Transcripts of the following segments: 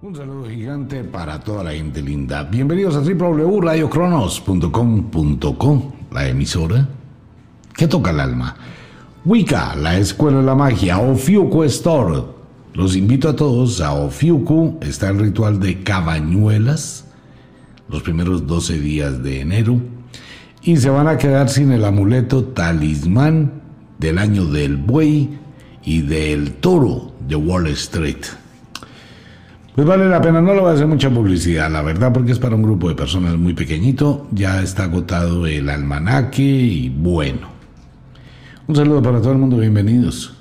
Un saludo gigante para toda la gente linda. Bienvenidos a www.radiocronos.com.co, la emisora que toca el alma. Wicca, la escuela de la magia, Ofiuku Store. Los invito a todos a Ofiuku. Está el ritual de cabañuelas los primeros 12 días de enero y se van a quedar sin el amuleto talismán del año del buey y del toro de Wall Street. Pues vale la pena, no lo voy a hacer mucha publicidad, la verdad, porque es para un grupo de personas muy pequeñito. Ya está agotado el almanaque y bueno. Un saludo para todo el mundo, bienvenidos.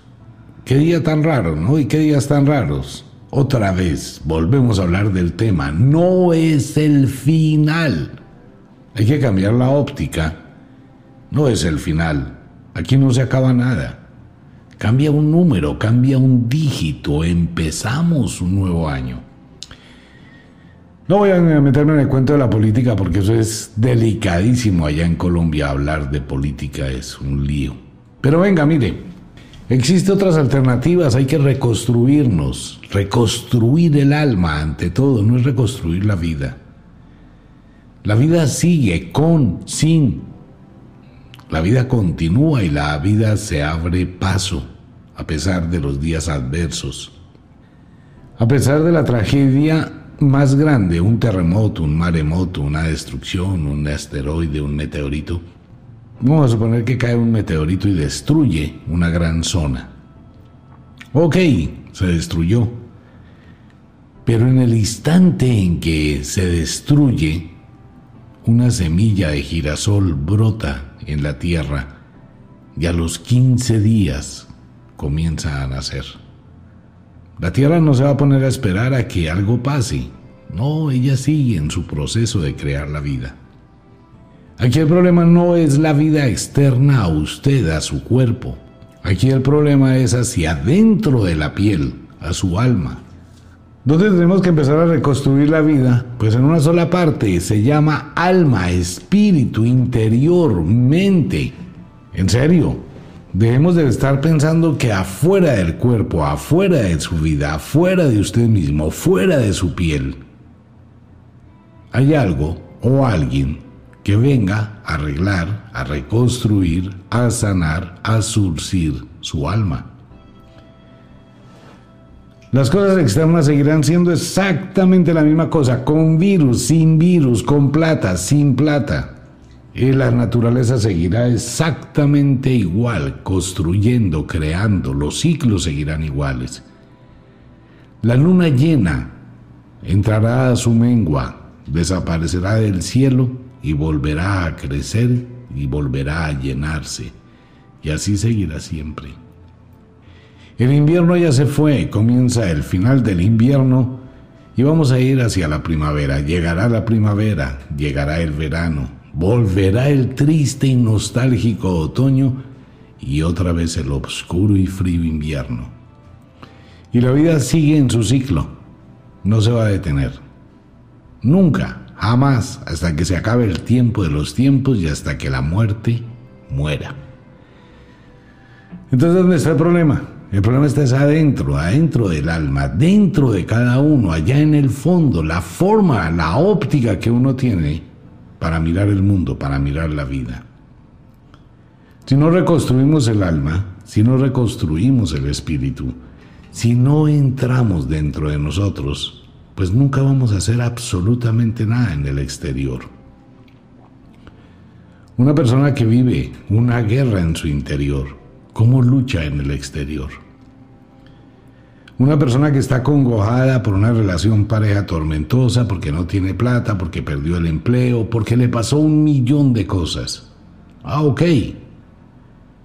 Qué día tan raro, ¿no? Y qué días tan raros. Otra vez, volvemos a hablar del tema. No es el final. Hay que cambiar la óptica. No es el final. Aquí no se acaba nada. Cambia un número, cambia un dígito. Empezamos un nuevo año. No voy a meterme en el cuento de la política porque eso es delicadísimo allá en Colombia. Hablar de política es un lío. Pero venga, mire, existen otras alternativas. Hay que reconstruirnos, reconstruir el alma ante todo, no es reconstruir la vida. La vida sigue con, sin. La vida continúa y la vida se abre paso a pesar de los días adversos. A pesar de la tragedia más grande, un terremoto, un maremoto, una destrucción, un asteroide, un meteorito, vamos a suponer que cae un meteorito y destruye una gran zona. Ok, se destruyó. Pero en el instante en que se destruye, una semilla de girasol brota en la tierra y a los 15 días comienza a nacer. La Tierra no se va a poner a esperar a que algo pase. No, ella sigue en su proceso de crear la vida. Aquí el problema no es la vida externa a usted, a su cuerpo. Aquí el problema es hacia adentro de la piel, a su alma. ¿Dónde tenemos que empezar a reconstruir la vida? Pues en una sola parte, se llama alma, espíritu, interior, mente. En serio, Debemos de estar pensando que afuera del cuerpo, afuera de su vida, afuera de usted mismo, fuera de su piel, hay algo o alguien que venga a arreglar, a reconstruir, a sanar, a surcir su alma. Las cosas externas seguirán siendo exactamente la misma cosa, con virus, sin virus, con plata, sin plata la naturaleza seguirá exactamente igual, construyendo, creando, los ciclos seguirán iguales. La luna llena entrará a su mengua, desaparecerá del cielo y volverá a crecer y volverá a llenarse, y así seguirá siempre. El invierno ya se fue, comienza el final del invierno y vamos a ir hacia la primavera. Llegará la primavera, llegará el verano, volverá el triste y nostálgico otoño y otra vez el oscuro y frío invierno. Y la vida sigue en su ciclo, no se va a detener. Nunca, jamás, hasta que se acabe el tiempo de los tiempos y hasta que la muerte muera. Entonces, ¿dónde está el problema? El problema está adentro, adentro del alma, dentro de cada uno, allá en el fondo, la forma, la óptica que uno tiene para mirar el mundo, para mirar la vida. Si no reconstruimos el alma, si no reconstruimos el espíritu, si no entramos dentro de nosotros, pues nunca vamos a hacer absolutamente nada en el exterior. Una persona que vive una guerra en su interior, ¿cómo lucha en el exterior? Una persona que está congojada por una relación pareja tormentosa, porque no tiene plata, porque perdió el empleo, porque le pasó un millón de cosas. Ah, ok.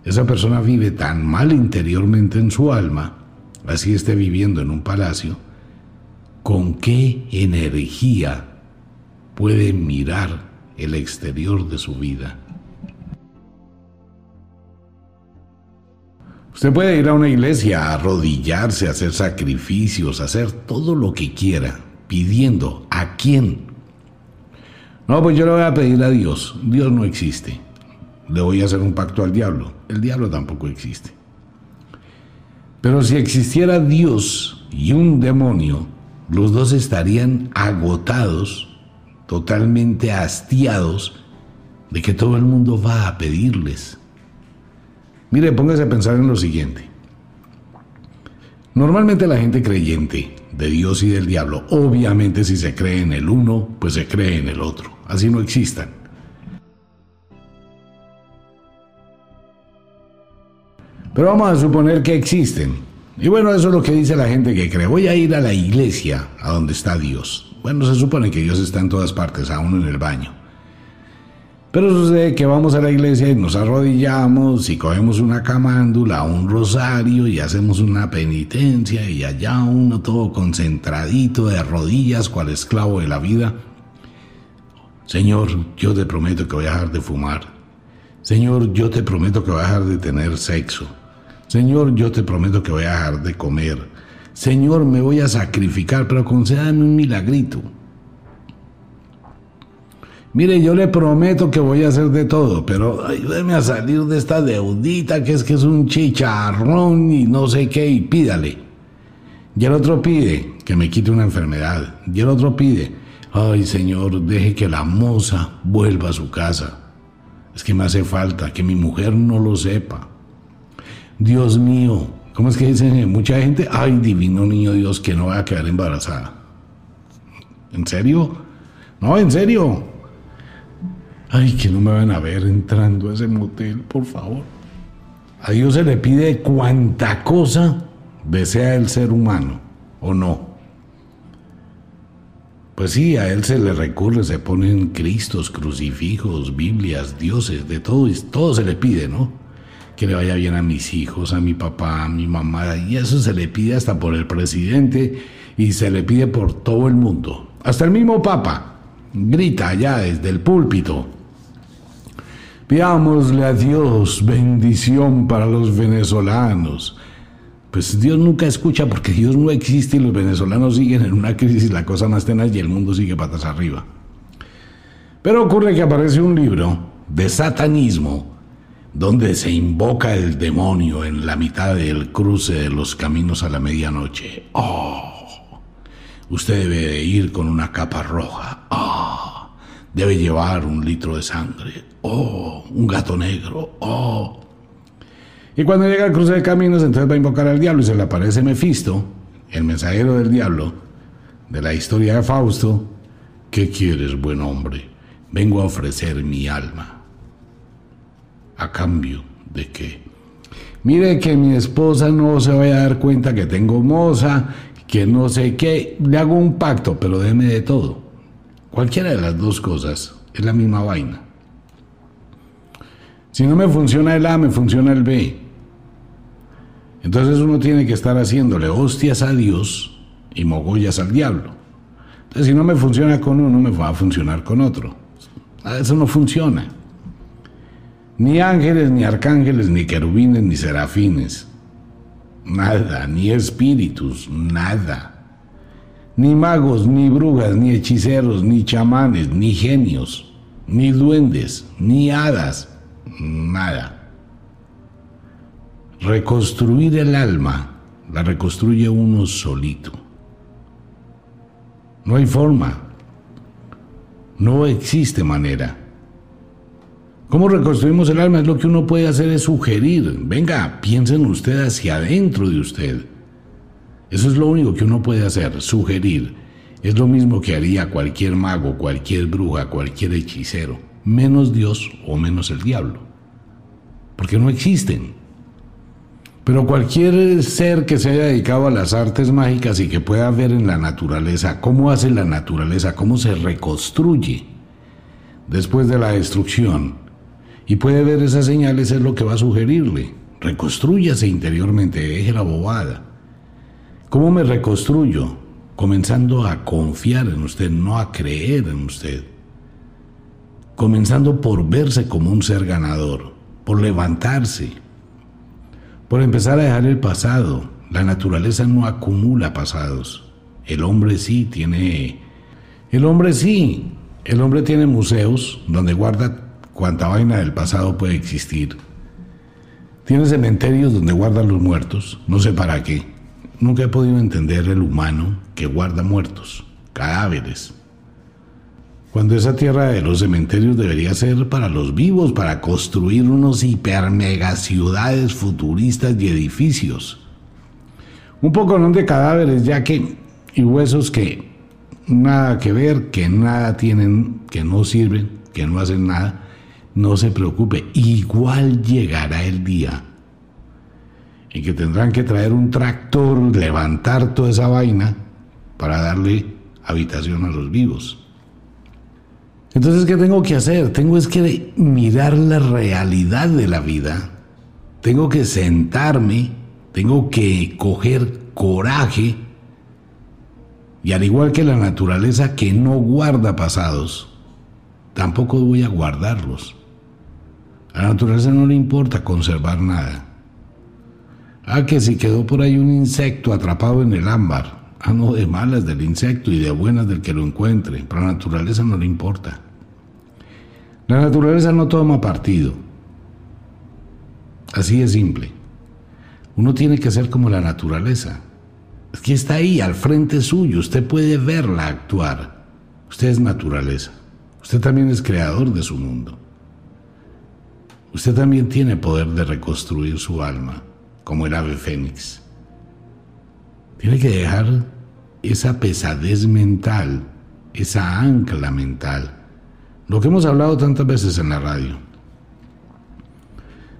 Esa persona vive tan mal interiormente en su alma, así esté viviendo en un palacio, ¿con qué energía puede mirar el exterior de su vida? Usted puede ir a una iglesia, a arrodillarse, a hacer sacrificios, a hacer todo lo que quiera, pidiendo a quién. No, pues yo le voy a pedir a Dios. Dios no existe. Le voy a hacer un pacto al diablo. El diablo tampoco existe. Pero si existiera Dios y un demonio, los dos estarían agotados, totalmente hastiados de que todo el mundo va a pedirles. Mire, póngase a pensar en lo siguiente. Normalmente la gente creyente de Dios y del diablo, obviamente si se cree en el uno, pues se cree en el otro. Así no existan. Pero vamos a suponer que existen. Y bueno, eso es lo que dice la gente que cree. Voy a ir a la iglesia, a donde está Dios. Bueno, se supone que Dios está en todas partes, aún en el baño. Pero sucede que vamos a la iglesia y nos arrodillamos y cogemos una camándula, un rosario y hacemos una penitencia y allá uno todo concentradito de rodillas, cual esclavo de la vida. Señor, yo te prometo que voy a dejar de fumar. Señor, yo te prometo que voy a dejar de tener sexo. Señor, yo te prometo que voy a dejar de comer. Señor, me voy a sacrificar, pero concédame un milagrito. Mire, yo le prometo que voy a hacer de todo, pero ayúdeme a salir de esta deudita que es que es un chicharrón y no sé qué, y pídale. Y el otro pide que me quite una enfermedad. Y el otro pide, ay Señor, deje que la moza vuelva a su casa. Es que me hace falta que mi mujer no lo sepa. Dios mío, ¿cómo es que dicen mucha gente? Ay, divino niño Dios, que no va a quedar embarazada. ¿En serio? No, en serio. Ay, que no me van a ver entrando a ese motel, por favor. A Dios se le pide cuanta cosa desea el ser humano, ¿o no? Pues sí, a Él se le recurre, se ponen Cristos, crucifijos, Biblias, dioses, de todo, todo se le pide, ¿no? Que le vaya bien a mis hijos, a mi papá, a mi mamá, y eso se le pide hasta por el presidente y se le pide por todo el mundo. Hasta el mismo Papa grita allá desde el púlpito, Pidámosle a Dios bendición para los venezolanos. Pues Dios nunca escucha porque Dios no existe y los venezolanos siguen en una crisis, la cosa más tenaz y el mundo sigue patas arriba. Pero ocurre que aparece un libro de satanismo donde se invoca el demonio en la mitad del cruce de los caminos a la medianoche. Oh, usted debe de ir con una capa roja. Oh, debe llevar un litro de sangre. Oh, un gato negro. Oh. Y cuando llega al cruce de caminos, entonces va a invocar al diablo y se le aparece Mefisto, el mensajero del diablo, de la historia de Fausto. ¿Qué quieres, buen hombre? Vengo a ofrecer mi alma. ¿A cambio de qué? Mire que mi esposa no se vaya a dar cuenta que tengo moza, que no sé qué. Le hago un pacto, pero déme de todo. Cualquiera de las dos cosas es la misma vaina. Si no me funciona el A, me funciona el B. Entonces uno tiene que estar haciéndole hostias a Dios y mogollas al diablo. Entonces si no me funciona con uno, me va a funcionar con otro. Eso no funciona. Ni ángeles, ni arcángeles, ni querubines, ni serafines. Nada, ni espíritus, nada ni magos, ni brujas, ni hechiceros, ni chamanes, ni genios, ni duendes, ni hadas, nada. Reconstruir el alma la reconstruye uno solito. No hay forma. No existe manera. ¿Cómo reconstruimos el alma? Es lo que uno puede hacer es sugerir. Venga, piensen usted hacia adentro de usted. Eso es lo único que uno puede hacer, sugerir. Es lo mismo que haría cualquier mago, cualquier bruja, cualquier hechicero, menos Dios o menos el diablo. Porque no existen. Pero cualquier ser que se haya dedicado a las artes mágicas y que pueda ver en la naturaleza cómo hace la naturaleza, cómo se reconstruye después de la destrucción, y puede ver esas señales, es lo que va a sugerirle. Reconstrúyase interiormente, deje la bobada. ¿Cómo me reconstruyo? Comenzando a confiar en usted, no a creer en usted. Comenzando por verse como un ser ganador, por levantarse, por empezar a dejar el pasado. La naturaleza no acumula pasados. El hombre sí tiene... El hombre sí. El hombre tiene museos donde guarda cuanta vaina del pasado puede existir. Tiene cementerios donde guardan los muertos, no sé para qué nunca he podido entender el humano que guarda muertos, cadáveres. Cuando esa tierra de los cementerios debería ser para los vivos, para construir unos hiper mega ciudades futuristas y edificios. Un poco ¿no? de cadáveres, ya que, y huesos que nada que ver, que nada tienen, que no sirven, que no hacen nada. No se preocupe, igual llegará el día y que tendrán que traer un tractor, levantar toda esa vaina para darle habitación a los vivos. Entonces, ¿qué tengo que hacer? Tengo es que mirar la realidad de la vida. Tengo que sentarme, tengo que coger coraje y al igual que la naturaleza que no guarda pasados, tampoco voy a guardarlos. A la naturaleza no le importa conservar nada. Ah, que si quedó por ahí un insecto atrapado en el ámbar. Ah, no, de malas del insecto y de buenas del que lo encuentre. Para la naturaleza no le importa. La naturaleza no toma partido. Así de simple. Uno tiene que ser como la naturaleza. Es que está ahí, al frente suyo. Usted puede verla actuar. Usted es naturaleza. Usted también es creador de su mundo. Usted también tiene poder de reconstruir su alma como el ave fénix. Tiene que dejar esa pesadez mental, esa ancla mental, lo que hemos hablado tantas veces en la radio.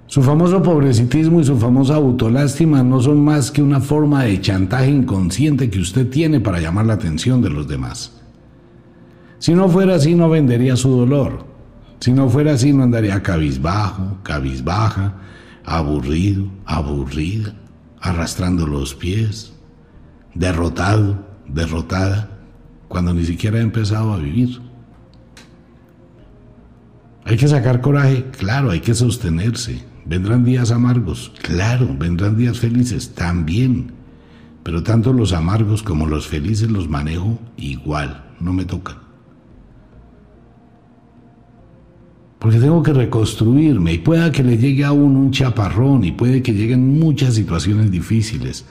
Su famoso pobrecitismo y su famosa autolástima no son más que una forma de chantaje inconsciente que usted tiene para llamar la atención de los demás. Si no fuera así, no vendería su dolor. Si no fuera así, no andaría cabizbajo, cabizbaja, aburrido, aburrida, arrastrando los pies, derrotado, derrotada, cuando ni siquiera ha empezado a vivir. Hay que sacar coraje, claro, hay que sostenerse. Vendrán días amargos, claro, vendrán días felices, también. Pero tanto los amargos como los felices los manejo igual, no me toca. porque tengo que reconstruirme y pueda que le llegue aún un chaparrón y puede que lleguen muchas situaciones difíciles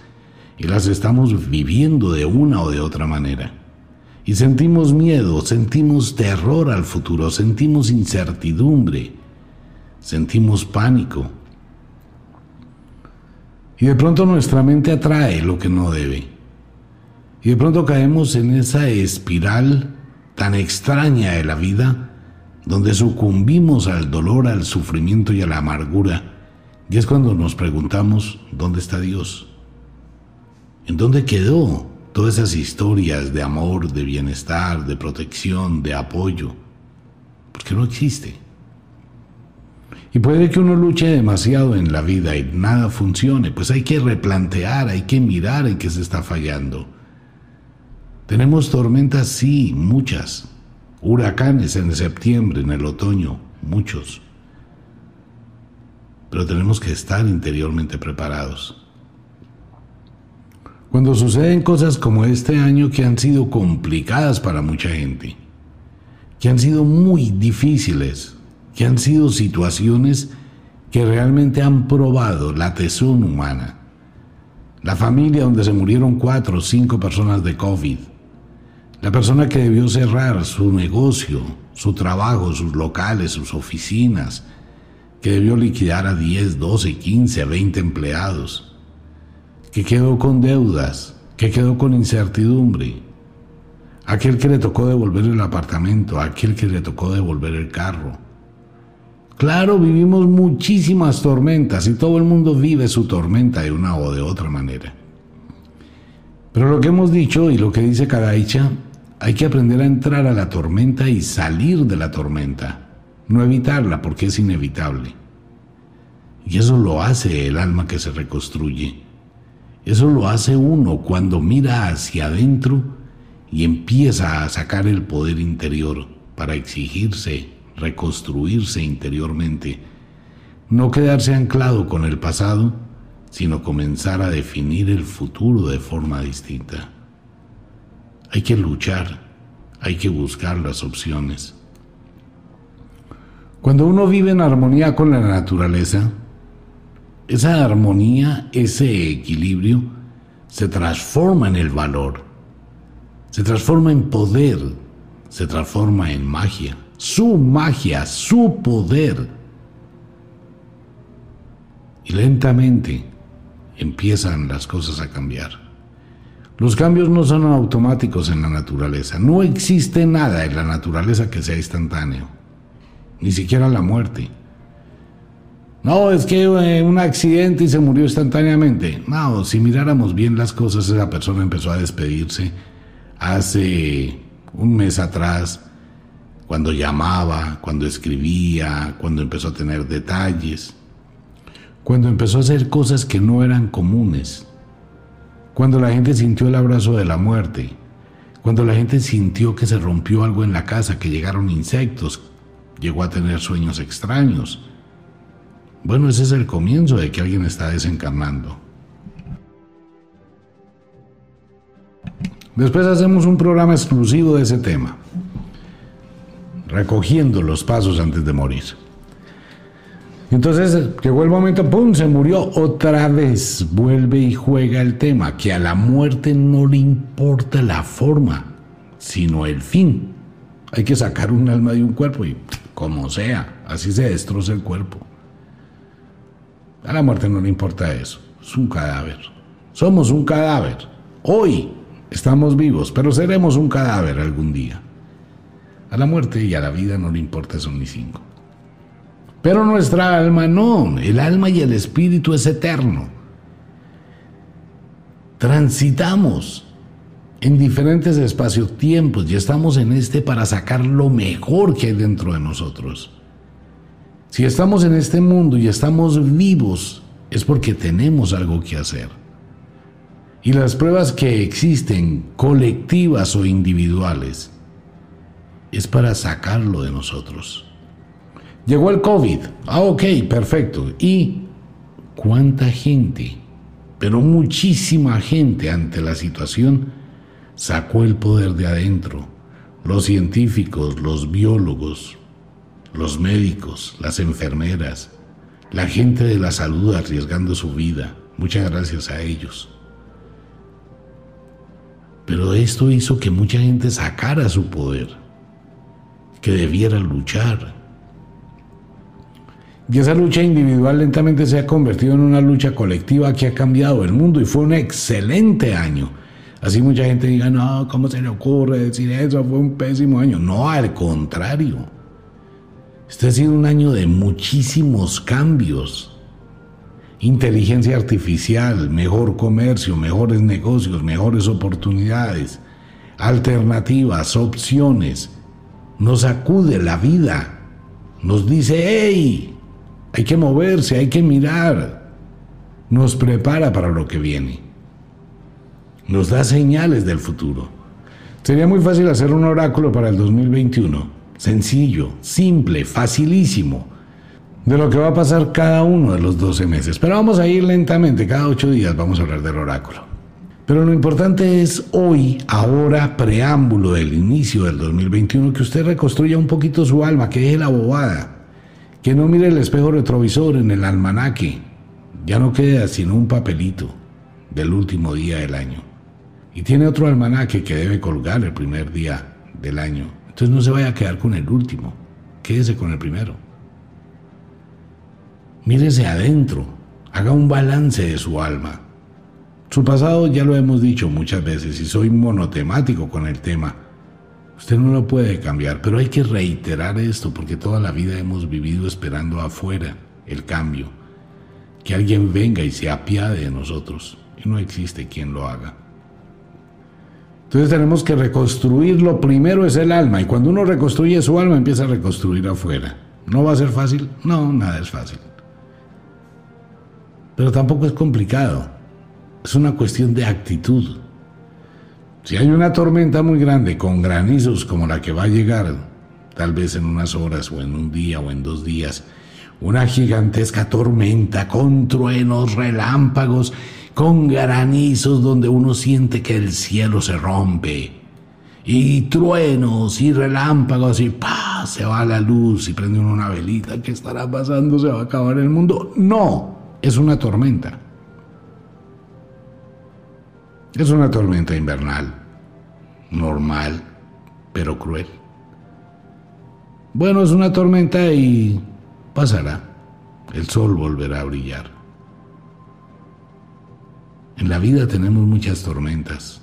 y las estamos viviendo de una o de otra manera. Y sentimos miedo, sentimos terror al futuro, sentimos incertidumbre, sentimos pánico. Y de pronto nuestra mente atrae lo que no debe. Y de pronto caemos en esa espiral tan extraña de la vida donde sucumbimos al dolor, al sufrimiento y a la amargura, y es cuando nos preguntamos, ¿dónde está Dios? ¿En dónde quedó todas esas historias de amor, de bienestar, de protección, de apoyo? Porque no existe. Y puede que uno luche demasiado en la vida y nada funcione, pues hay que replantear, hay que mirar en qué se está fallando. Tenemos tormentas, sí, muchas, huracanes en septiembre, en el otoño, muchos. Pero tenemos que estar interiormente preparados. Cuando suceden cosas como este año que han sido complicadas para mucha gente, que han sido muy difíciles, que han sido situaciones que realmente han probado la tesón humana, la familia donde se murieron cuatro o cinco personas de COVID, la persona que debió cerrar su negocio, su trabajo, sus locales, sus oficinas, que debió liquidar a 10, 12, 15, 20 empleados, que quedó con deudas, que quedó con incertidumbre, aquel que le tocó devolver el apartamento, aquel que le tocó devolver el carro. Claro, vivimos muchísimas tormentas y todo el mundo vive su tormenta de una o de otra manera. Pero lo que hemos dicho y lo que dice Kadaicha hay que aprender a entrar a la tormenta y salir de la tormenta, no evitarla porque es inevitable. Y eso lo hace el alma que se reconstruye. Eso lo hace uno cuando mira hacia adentro y empieza a sacar el poder interior para exigirse, reconstruirse interiormente. No quedarse anclado con el pasado, sino comenzar a definir el futuro de forma distinta. Hay que luchar, hay que buscar las opciones. Cuando uno vive en armonía con la naturaleza, esa armonía, ese equilibrio, se transforma en el valor, se transforma en poder, se transforma en magia, su magia, su poder. Y lentamente empiezan las cosas a cambiar. Los cambios no son automáticos en la naturaleza. No existe nada en la naturaleza que sea instantáneo. Ni siquiera la muerte. No, es que eh, un accidente y se murió instantáneamente. No, si miráramos bien las cosas, esa persona empezó a despedirse hace un mes atrás, cuando llamaba, cuando escribía, cuando empezó a tener detalles, cuando empezó a hacer cosas que no eran comunes, cuando la gente sintió el abrazo de la muerte, cuando la gente sintió que se rompió algo en la casa, que llegaron insectos, llegó a tener sueños extraños bueno, ese es el comienzo de que alguien está desencarnando. Después hacemos un programa exclusivo de ese tema, recogiendo los pasos antes de morir. Entonces llegó el momento, ¡pum! Se murió otra vez. Vuelve y juega el tema, que a la muerte no le importa la forma, sino el fin. Hay que sacar un alma de un cuerpo y como sea, así se destroza el cuerpo. A la muerte no le importa eso. Es un cadáver. Somos un cadáver. Hoy estamos vivos, pero seremos un cadáver algún día. A la muerte y a la vida no le importa eso ni cinco. Pero nuestra alma no. El alma y el espíritu es eterno. Transitamos en diferentes espacios-tiempos y estamos en este para sacar lo mejor que hay dentro de nosotros. Si estamos en este mundo y estamos vivos, es porque tenemos algo que hacer. Y las pruebas que existen, colectivas o individuales, es para sacarlo de nosotros. Llegó el COVID. Ah, ok, perfecto. ¿Y cuánta gente, pero muchísima gente ante la situación, sacó el poder de adentro? Los científicos, los biólogos, los médicos, las enfermeras, la gente de la salud arriesgando su vida. Muchas gracias a ellos. Pero esto hizo que mucha gente sacara su poder, que debiera luchar. Y esa lucha individual lentamente se ha convertido en una lucha colectiva que ha cambiado el mundo y fue un excelente año. Así mucha gente diga, no, ¿cómo se le ocurre decir eso? Fue un pésimo año. No, al contrario. Este ha sido un año de muchísimos cambios. Inteligencia artificial, mejor comercio, mejores negocios, mejores oportunidades, alternativas, opciones. Nos acude la vida. Nos dice, hey, hay que moverse, hay que mirar. Nos prepara para lo que viene. Nos da señales del futuro. Sería muy fácil hacer un oráculo para el 2021 sencillo, simple, facilísimo, de lo que va a pasar cada uno de los 12 meses. Pero vamos a ir lentamente, cada 8 días vamos a hablar del oráculo. Pero lo importante es hoy, ahora, preámbulo del inicio del 2021, que usted reconstruya un poquito su alma, que deje la bobada, que no mire el espejo retrovisor en el almanaque, ya no queda sino un papelito del último día del año. Y tiene otro almanaque que debe colgar el primer día del año entonces no se vaya a quedar con el último, quédese con el primero. Mírese adentro, haga un balance de su alma. Su pasado ya lo hemos dicho muchas veces y soy monotemático con el tema. Usted no lo puede cambiar, pero hay que reiterar esto porque toda la vida hemos vivido esperando afuera el cambio. Que alguien venga y se apiade de nosotros. Y no existe quien lo haga. Entonces tenemos que reconstruir, lo primero es el alma, y cuando uno reconstruye su alma empieza a reconstruir afuera. ¿No va a ser fácil? No, nada es fácil. Pero tampoco es complicado. Es una cuestión de actitud. Si hay una tormenta muy grande con granizos como la que va a llegar, tal vez en unas horas o en un día o en dos días, una gigantesca tormenta con truenos, relámpagos con granizos donde uno siente que el cielo se rompe, y truenos y relámpagos y ¡pah! se va la luz y prende uno una velita, ¿qué estará pasando? ¿Se va a acabar el mundo? No, es una tormenta. Es una tormenta invernal, normal, pero cruel. Bueno, es una tormenta y pasará. El sol volverá a brillar. En la vida tenemos muchas tormentas,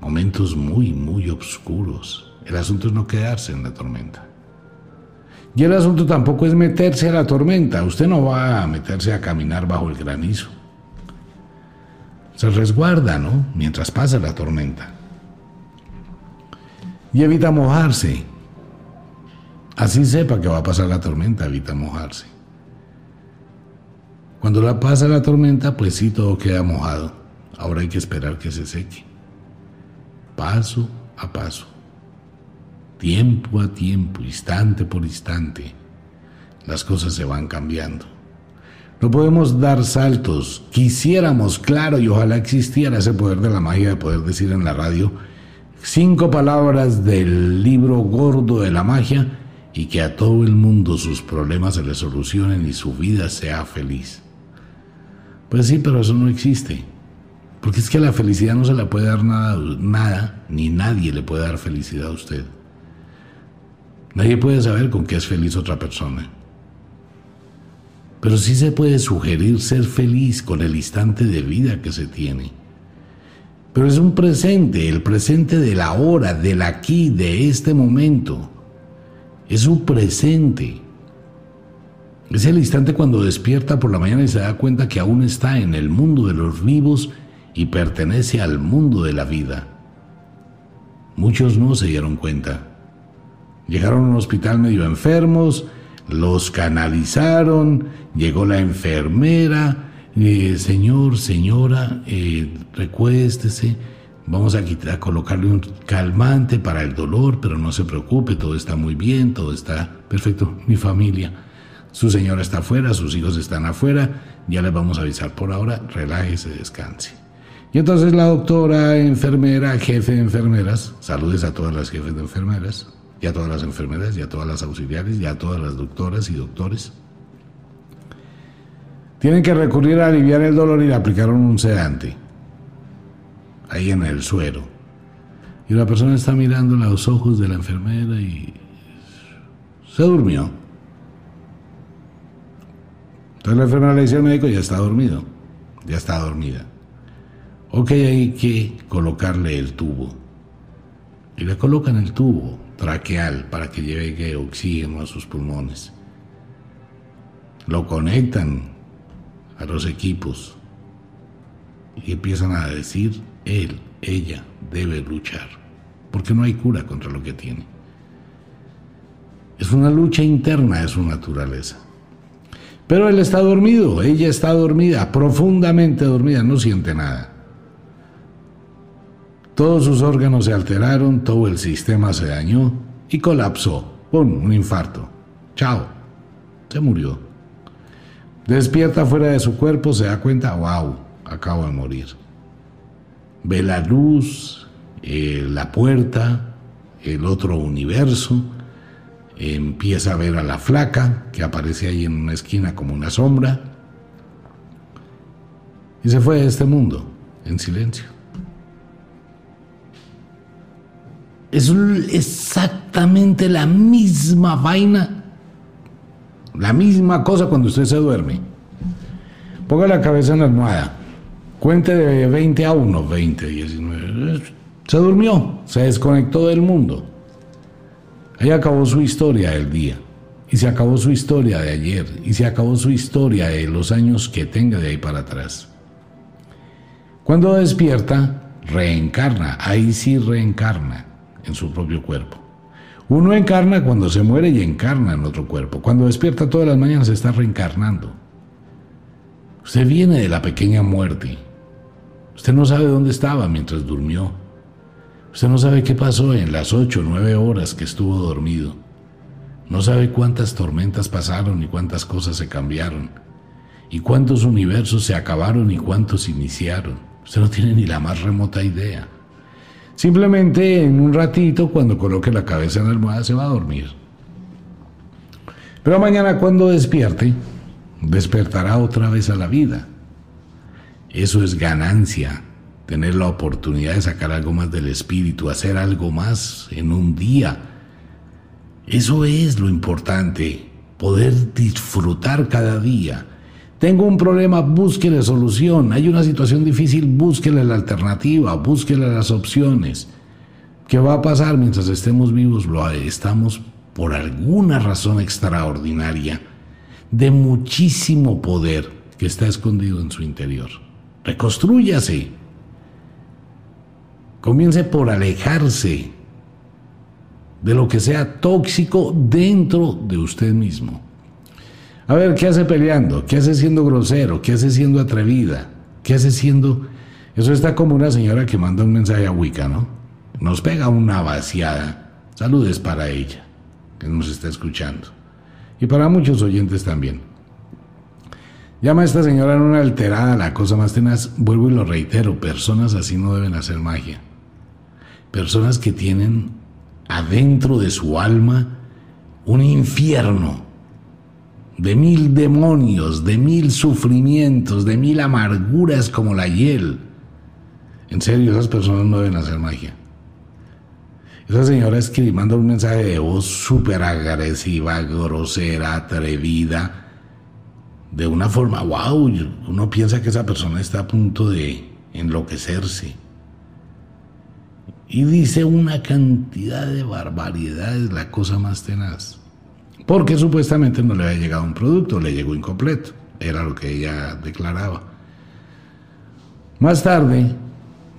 momentos muy, muy oscuros. El asunto es no quedarse en la tormenta. Y el asunto tampoco es meterse a la tormenta. Usted no va a meterse a caminar bajo el granizo. Se resguarda, ¿no? Mientras pasa la tormenta. Y evita mojarse. Así sepa que va a pasar la tormenta, evita mojarse. Cuando la pasa la tormenta, pues sí, todo queda mojado. Ahora hay que esperar que se seque. Paso a paso tiempo a tiempo, instante por instante, las cosas se van cambiando. No podemos dar saltos. Quisiéramos, claro, y ojalá existiera ese poder de la magia de poder decir en la radio cinco palabras del libro gordo de la magia y que a todo el mundo sus problemas se le solucionen y su vida sea feliz. Pues sí, pero eso no existe. Porque es que la felicidad no se la puede dar nada, nada, ni nadie le puede dar felicidad a usted. Nadie puede saber con qué es feliz otra persona. Pero sí se puede sugerir ser feliz con el instante de vida que se tiene. Pero es un presente, el presente de la hora, del aquí, de este momento. Es un presente. Es el instante cuando despierta por la mañana y se da cuenta que aún está en el mundo de los vivos y pertenece al mundo de la vida. Muchos no se dieron cuenta. Llegaron a un hospital medio enfermos, los canalizaron, llegó la enfermera, eh, señor, señora, eh, recuéstese, vamos a, quitar, colocarle un calmante para el dolor, pero no se preocupe, todo está muy bien, todo está perfecto, mi familia. Su señora está afuera, sus hijos están afuera, ya les vamos a avisar por ahora, relájese, descanse. Y entonces la doctora, enfermera, jefe de enfermeras, saludes a todas las jefes de enfermeras, y a todas las enfermeras, y a todas las auxiliares, y a todas las doctoras y doctores. Tienen que recurrir a aliviar el dolor y le aplicaron un sedante, ahí en el suero. Y la persona está mirando los ojos de la enfermera y se durmió. Entonces la enfermera le dice al médico, ya está dormido, ya está dormida. Ok, hay que colocarle el tubo. Y le colocan el tubo traqueal para que lleve oxígeno a sus pulmones. Lo conectan a los equipos y empiezan a decir, él, ella debe luchar, porque no hay cura contra lo que tiene. Es una lucha interna de su naturaleza. Pero él está dormido, ella está dormida, profundamente dormida, no siente nada. Todos sus órganos se alteraron, todo el sistema se dañó y colapsó. ¡Pum! Un infarto. ¡Chao! Se murió. Despierta fuera de su cuerpo, se da cuenta, wow, acabo de morir. Ve la luz, eh, la puerta, el otro universo, empieza a ver a la flaca que aparece ahí en una esquina como una sombra y se fue de este mundo en silencio. Es exactamente la misma vaina, la misma cosa cuando usted se duerme. Ponga la cabeza en la almohada, cuente de 20 a 1, 20, 19. Se durmió, se desconectó del mundo. Ahí acabó su historia del día. Y se acabó su historia de ayer. Y se acabó su historia de los años que tenga de ahí para atrás. Cuando despierta, reencarna. Ahí sí reencarna en su propio cuerpo. Uno encarna cuando se muere y encarna en otro cuerpo. Cuando despierta todas las mañanas se está reencarnando. Usted viene de la pequeña muerte. Usted no sabe dónde estaba mientras durmió. Usted no sabe qué pasó en las ocho o nueve horas que estuvo dormido. No sabe cuántas tormentas pasaron y cuántas cosas se cambiaron. Y cuántos universos se acabaron y cuántos iniciaron. Usted no tiene ni la más remota idea. Simplemente en un ratito, cuando coloque la cabeza en la almohada, se va a dormir. Pero mañana cuando despierte, despertará otra vez a la vida. Eso es ganancia. Tener la oportunidad de sacar algo más del espíritu, hacer algo más en un día. Eso es lo importante, poder disfrutar cada día. Tengo un problema, búsquele solución. Hay una situación difícil, búsquele la alternativa, búsquele las opciones. ¿Qué va a pasar mientras estemos vivos? Lo estamos por alguna razón extraordinaria de muchísimo poder que está escondido en su interior. Reconstrúyase. Comience por alejarse de lo que sea tóxico dentro de usted mismo. A ver, ¿qué hace peleando? ¿Qué hace siendo grosero? ¿Qué hace siendo atrevida? ¿Qué hace siendo... Eso está como una señora que manda un mensaje a Wicca, ¿no? Nos pega una vaciada. Saludes para ella, que nos está escuchando. Y para muchos oyentes también. Llama a esta señora en una alterada, la cosa más tenaz. Vuelvo y lo reitero, personas así no deben hacer magia. Personas que tienen adentro de su alma un infierno de mil demonios, de mil sufrimientos, de mil amarguras como la hiel. En serio, esas personas no deben hacer magia. Esa señora es que manda un mensaje de voz súper agresiva, grosera, atrevida, de una forma, wow, uno piensa que esa persona está a punto de enloquecerse. Y dice una cantidad de barbaridades, la cosa más tenaz. Porque supuestamente no le había llegado un producto, le llegó incompleto. Era lo que ella declaraba. Más tarde,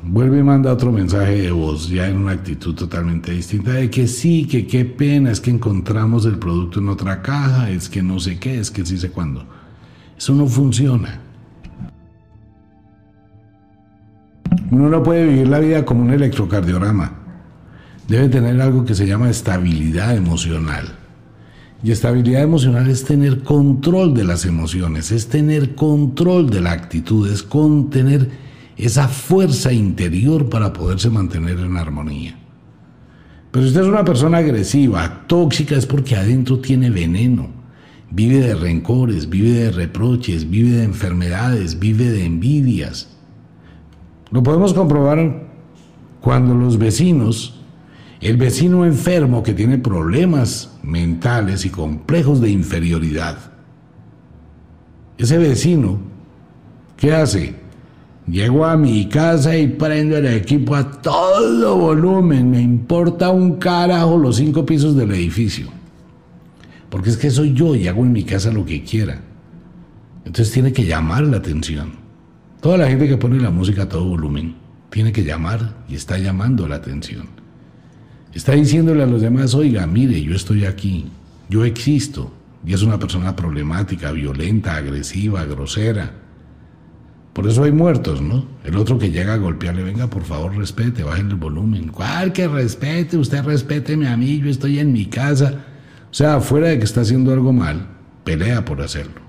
vuelve y manda otro mensaje de voz, ya en una actitud totalmente distinta, de que sí, que qué pena, es que encontramos el producto en otra caja, es que no sé qué, es que sí sé cuándo. Eso no funciona. Uno no puede vivir la vida como un electrocardiograma. Debe tener algo que se llama estabilidad emocional. Y estabilidad emocional es tener control de las emociones, es tener control de la actitud, es contener esa fuerza interior para poderse mantener en armonía. Pero si usted es una persona agresiva, tóxica, es porque adentro tiene veneno. Vive de rencores, vive de reproches, vive de enfermedades, vive de envidias. Lo podemos comprobar cuando los vecinos el vecino enfermo que tiene problemas mentales y complejos de inferioridad. Ese vecino, ¿qué hace? Llego a mi casa y prendo el equipo a todo volumen. Me importa un carajo los cinco pisos del edificio. Porque es que soy yo y hago en mi casa lo que quiera. Entonces tiene que llamar la atención. Toda la gente que pone la música a todo volumen tiene que llamar y está llamando la atención. Está diciéndole a los demás, oiga, mire, yo estoy aquí, yo existo. Y es una persona problemática, violenta, agresiva, grosera. Por eso hay muertos, ¿no? El otro que llega a golpearle, venga, por favor, respete, bajen el volumen. ¿Cuál que respete? Usted respéteme a mí, yo estoy en mi casa. O sea, fuera de que está haciendo algo mal, pelea por hacerlo.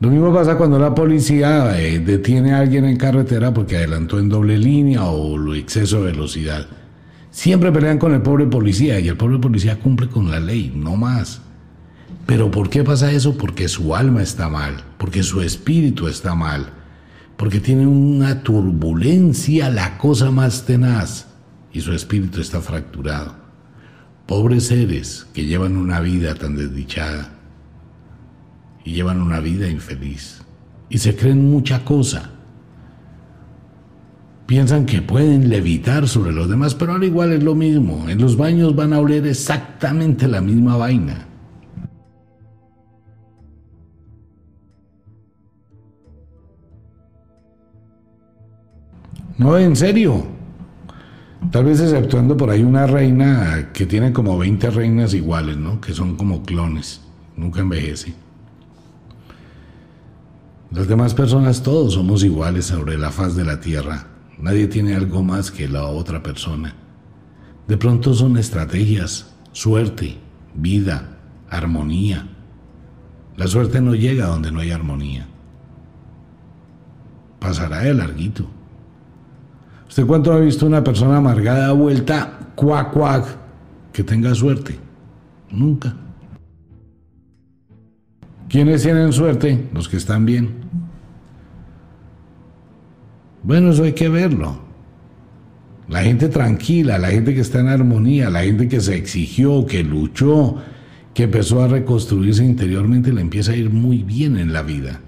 Lo mismo pasa cuando la policía eh, detiene a alguien en carretera porque adelantó en doble línea o lo exceso de velocidad. Siempre pelean con el pobre policía y el pobre policía cumple con la ley, no más. Pero ¿por qué pasa eso? Porque su alma está mal, porque su espíritu está mal, porque tiene una turbulencia, la cosa más tenaz, y su espíritu está fracturado. Pobres seres que llevan una vida tan desdichada y llevan una vida infeliz y se creen mucha cosa. Piensan que pueden levitar sobre los demás, pero al igual es lo mismo. En los baños van a oler exactamente la misma vaina. No, en serio. Tal vez exceptuando por ahí una reina que tiene como 20 reinas iguales, ¿no? Que son como clones. Nunca envejece. Las demás personas todos somos iguales sobre la faz de la tierra. Nadie tiene algo más que la otra persona. De pronto son estrategias, suerte, vida, armonía. La suerte no llega donde no hay armonía. Pasará de larguito. ¿Usted cuánto ha visto una persona amargada vuelta cuac cuac que tenga suerte? Nunca. ¿Quiénes tienen suerte? Los que están bien. Bueno, eso hay que verlo. La gente tranquila, la gente que está en armonía, la gente que se exigió, que luchó, que empezó a reconstruirse interiormente, le empieza a ir muy bien en la vida.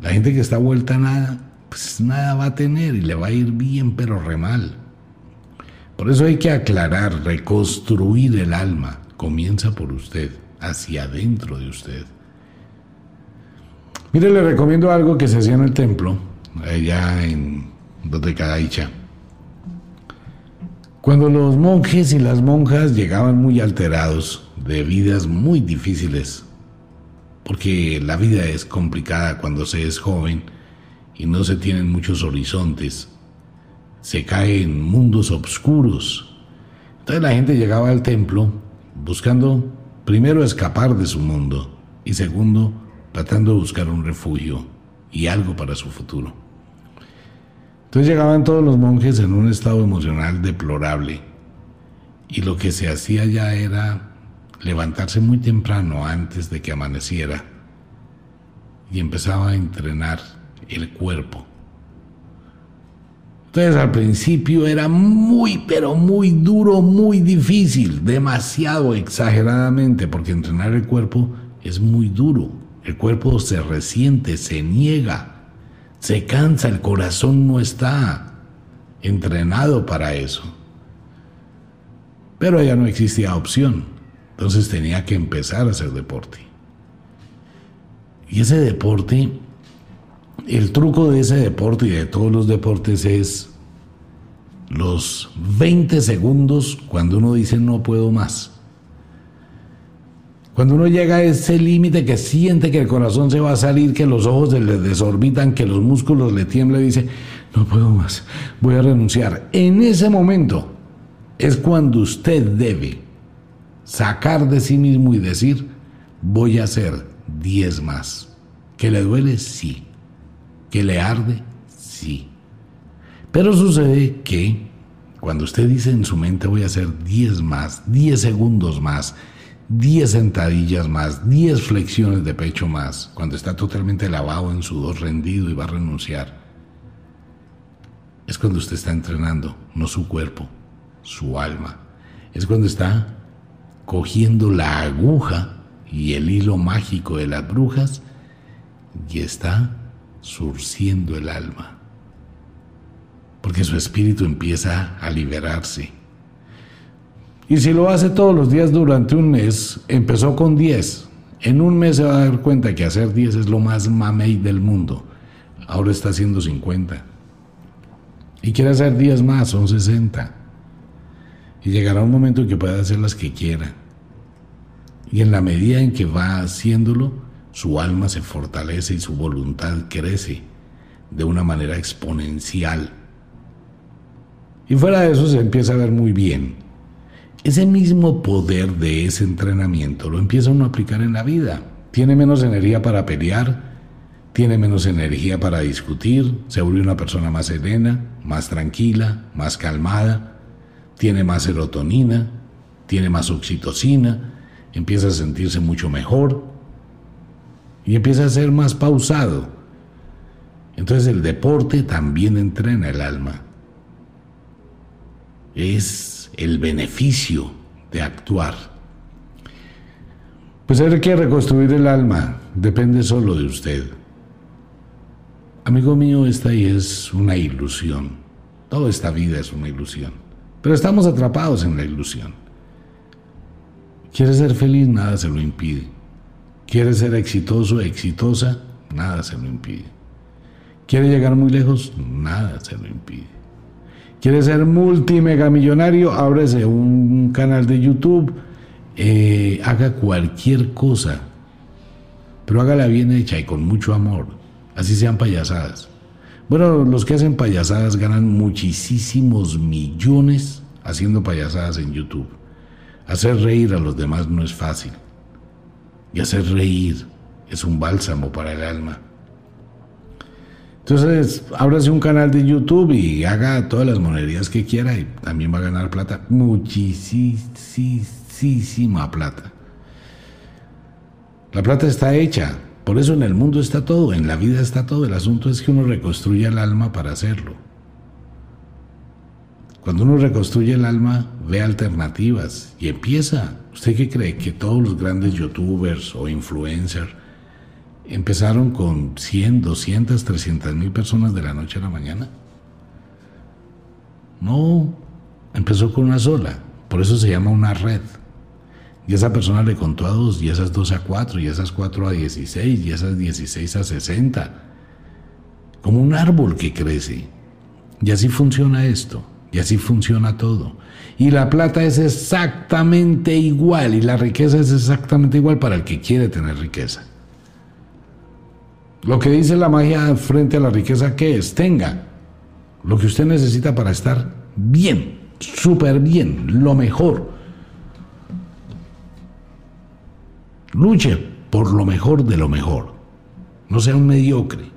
La gente que está vuelta a nada, pues nada va a tener y le va a ir bien, pero re mal. Por eso hay que aclarar, reconstruir el alma. Comienza por usted, hacia adentro de usted. Mire, le recomiendo algo que se hacía en el templo, allá en Dodecadaicha. Cuando los monjes y las monjas llegaban muy alterados, de vidas muy difíciles, porque la vida es complicada cuando se es joven y no se tienen muchos horizontes, se cae en mundos oscuros. Entonces la gente llegaba al templo buscando primero escapar de su mundo y segundo tratando de buscar un refugio y algo para su futuro. Entonces llegaban todos los monjes en un estado emocional deplorable y lo que se hacía ya era levantarse muy temprano antes de que amaneciera y empezaba a entrenar el cuerpo. Entonces al principio era muy, pero muy duro, muy difícil, demasiado exageradamente, porque entrenar el cuerpo es muy duro. El cuerpo se resiente, se niega, se cansa, el corazón no está entrenado para eso. Pero ya no existía opción, entonces tenía que empezar a hacer deporte. Y ese deporte, el truco de ese deporte y de todos los deportes es los 20 segundos cuando uno dice no puedo más. Cuando uno llega a ese límite que siente que el corazón se va a salir, que los ojos se le desorbitan, que los músculos le tiemblan y dice, no puedo más, voy a renunciar. En ese momento es cuando usted debe sacar de sí mismo y decir, voy a hacer 10 más. ¿Que le duele? Sí. ¿Que le arde? Sí. Pero sucede que cuando usted dice en su mente voy a hacer 10 más, 10 segundos más, 10 sentadillas más, 10 flexiones de pecho más, cuando está totalmente lavado en sudor, rendido y va a renunciar. Es cuando usted está entrenando, no su cuerpo, su alma. Es cuando está cogiendo la aguja y el hilo mágico de las brujas y está surciendo el alma. Porque su espíritu empieza a liberarse y si lo hace todos los días durante un mes, empezó con 10. En un mes se va a dar cuenta que hacer 10 es lo más mamey del mundo. Ahora está haciendo 50. Y quiere hacer 10 más, son 60. Y llegará un momento en que pueda hacer las que quiera. Y en la medida en que va haciéndolo, su alma se fortalece y su voluntad crece de una manera exponencial. Y fuera de eso se empieza a ver muy bien ese mismo poder de ese entrenamiento lo empieza uno a aplicar en la vida. Tiene menos energía para pelear, tiene menos energía para discutir, se vuelve una persona más serena, más tranquila, más calmada, tiene más serotonina, tiene más oxitocina, empieza a sentirse mucho mejor y empieza a ser más pausado. Entonces el deporte también entrena el alma. Es el beneficio de actuar. Pues hay que reconstruir el alma, depende solo de usted. Amigo mío, esta es una ilusión. Toda esta vida es una ilusión. Pero estamos atrapados en la ilusión. ¿Quiere ser feliz? Nada se lo impide. ¿Quiere ser exitoso, exitosa? Nada se lo impide. ¿Quiere llegar muy lejos? Nada se lo impide. ¿Quiere ser multimegamillonario? Ábrese un canal de YouTube, eh, haga cualquier cosa, pero hágala bien hecha y con mucho amor, así sean payasadas. Bueno, los que hacen payasadas ganan muchísimos millones haciendo payasadas en YouTube. Hacer reír a los demás no es fácil. Y hacer reír es un bálsamo para el alma. Entonces, ábrase un canal de YouTube y haga todas las monerías que quiera y también va a ganar plata. Muchísima plata. La plata está hecha. Por eso en el mundo está todo, en la vida está todo. El asunto es que uno reconstruye el alma para hacerlo. Cuando uno reconstruye el alma, ve alternativas y empieza. ¿Usted qué cree? Que todos los grandes youtubers o influencers empezaron con 100, 200, 300 mil personas de la noche a la mañana. No, empezó con una sola. Por eso se llama una red. Y esa persona le contó a dos, y esas dos a cuatro, y esas cuatro a dieciséis, y esas dieciséis a sesenta. Como un árbol que crece. Y así funciona esto. Y así funciona todo. Y la plata es exactamente igual y la riqueza es exactamente igual para el que quiere tener riqueza. Lo que dice la magia frente a la riqueza, ¿qué es? Tenga lo que usted necesita para estar bien, súper bien, lo mejor. Luche por lo mejor de lo mejor. No sea un mediocre.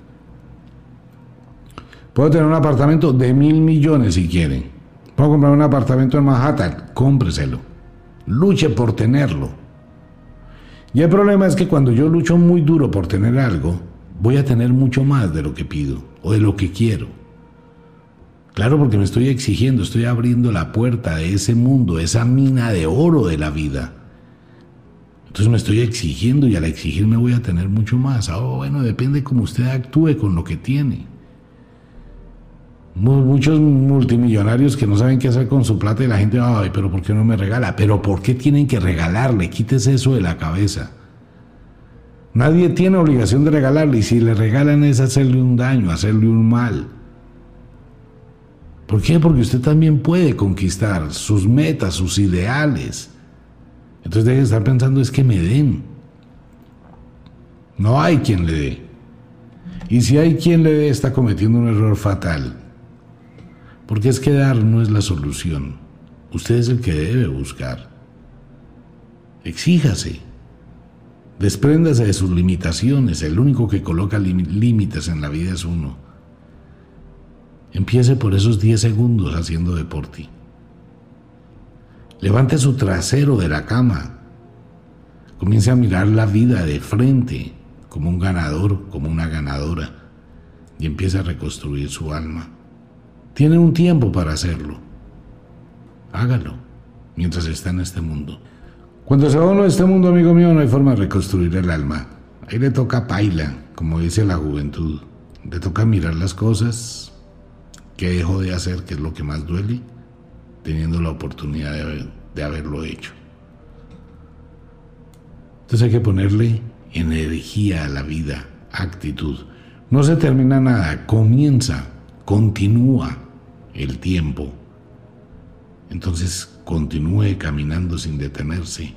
Puedo tener un apartamento de mil millones si quieren. Puedo comprar un apartamento en Manhattan. Cómpreselo. Luche por tenerlo. Y el problema es que cuando yo lucho muy duro por tener algo, voy a tener mucho más de lo que pido o de lo que quiero. Claro, porque me estoy exigiendo, estoy abriendo la puerta de ese mundo, esa mina de oro de la vida. Entonces me estoy exigiendo y al exigirme voy a tener mucho más. Ah, bueno, depende cómo usted actúe con lo que tiene. Muchos multimillonarios que no saben qué hacer con su plata y la gente, ay, pero ¿por qué no me regala? Pero ¿por qué tienen que regalarle? Quítese eso de la cabeza. Nadie tiene obligación de regalarle y si le regalan es hacerle un daño, hacerle un mal. ¿Por qué? Porque usted también puede conquistar sus metas, sus ideales. Entonces deje de estar pensando es que me den. No hay quien le dé. Y si hay quien le dé, está cometiendo un error fatal. Porque es que dar no es la solución. Usted es el que debe buscar. Exíjase. Despréndase de sus limitaciones. El único que coloca límites en la vida es uno. Empiece por esos 10 segundos haciendo deporte. Levante su trasero de la cama. Comience a mirar la vida de frente, como un ganador, como una ganadora, y empiece a reconstruir su alma. Tiene un tiempo para hacerlo. Hágalo mientras está en este mundo. Cuando se va uno de este mundo, amigo mío, no hay forma de reconstruir el alma. Ahí le toca paila, como dice la juventud. Le toca mirar las cosas que dejó de hacer, que es lo que más duele, teniendo la oportunidad de, de haberlo hecho. Entonces hay que ponerle energía a la vida, actitud. No se termina nada, comienza, continúa el tiempo. Entonces continúe caminando sin detenerse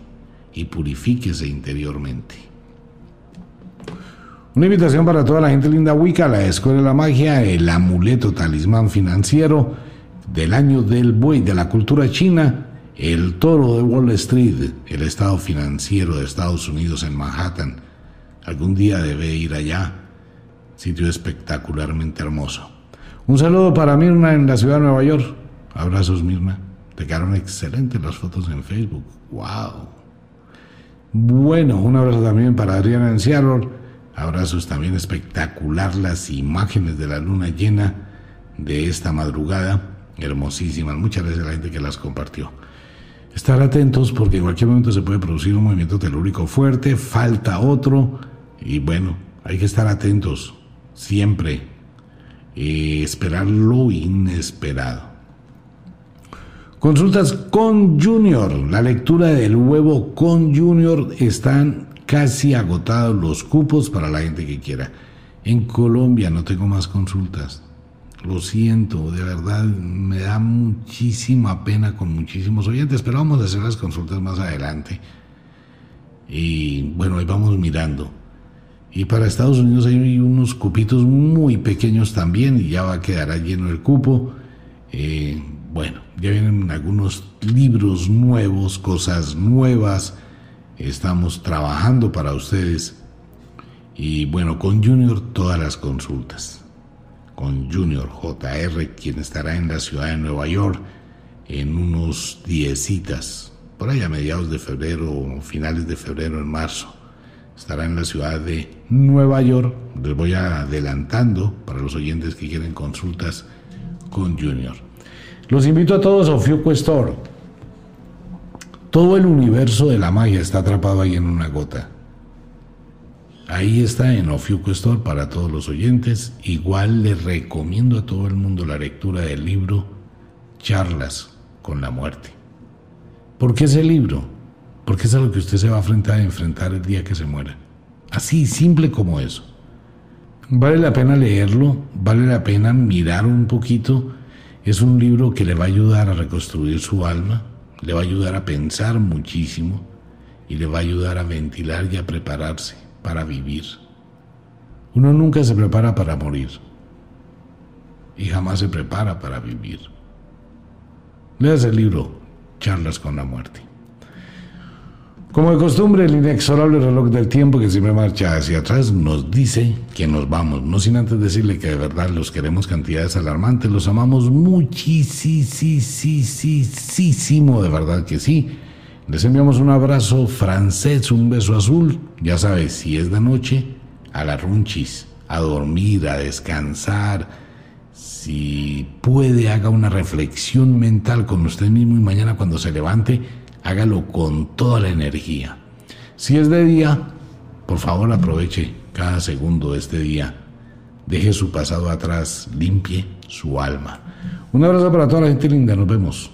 y purifíquese interiormente. Una invitación para toda la gente linda Wicca, la Escuela de la Magia, el amuleto talismán financiero del año del buey de la cultura china, el toro de Wall Street, el estado financiero de Estados Unidos en Manhattan. Algún día debe ir allá, sitio espectacularmente hermoso. Un saludo para Mirna en la ciudad de Nueva York. Abrazos, Mirna. Te quedaron excelentes las fotos en Facebook. ¡Wow! Bueno, un abrazo también para Adriana en Seattle. Abrazos también espectacular las imágenes de la luna llena de esta madrugada. Hermosísimas. Muchas gracias a la gente que las compartió. Estar atentos porque en cualquier momento se puede producir un movimiento telúrico fuerte, falta otro y bueno, hay que estar atentos siempre esperar lo inesperado. Consultas con Junior. La lectura del huevo con Junior están casi agotados los cupos para la gente que quiera. En Colombia no tengo más consultas. Lo siento, de verdad me da muchísima pena con muchísimos oyentes, pero vamos a hacer las consultas más adelante. Y bueno, ahí vamos mirando. Y para Estados Unidos hay unos cupitos muy pequeños también y ya va a quedar lleno el cupo. Eh, bueno, ya vienen algunos libros nuevos, cosas nuevas. Estamos trabajando para ustedes. Y bueno, con Junior todas las consultas. Con Junior JR, quien estará en la ciudad de Nueva York en unos 10 citas, por ahí a mediados de febrero o finales de febrero en marzo estará en la ciudad de Nueva York. Les voy adelantando para los oyentes que quieren consultas con Junior. Los invito a todos a Ofiuco Store. Todo el universo de la magia está atrapado ahí en una gota. Ahí está en Ofiuco Store para todos los oyentes. Igual les recomiendo a todo el mundo la lectura del libro Charlas con la muerte. ¿Por qué ese libro? Porque es a lo que usted se va a enfrentar, el día que se muera. Así, simple como eso. Vale la pena leerlo, vale la pena mirar un poquito. Es un libro que le va a ayudar a reconstruir su alma, le va a ayudar a pensar muchísimo y le va a ayudar a ventilar y a prepararse para vivir. Uno nunca se prepara para morir y jamás se prepara para vivir. Leas el libro Charlas con la muerte. Como de costumbre, el inexorable reloj del tiempo que siempre marcha hacia atrás nos dice que nos vamos, no sin antes decirle que de verdad los queremos cantidades alarmantes, los amamos muchísimo, de verdad que sí. Les enviamos un abrazo francés, un beso azul. Ya sabes, si es de noche, a la runchis, a dormir, a descansar. Si puede, haga una reflexión mental con usted mismo y mañana cuando se levante, hágalo con toda la energía. Si es de día, por favor aproveche cada segundo de este día. Deje su pasado atrás, limpie su alma. Un abrazo para toda la gente linda, nos vemos.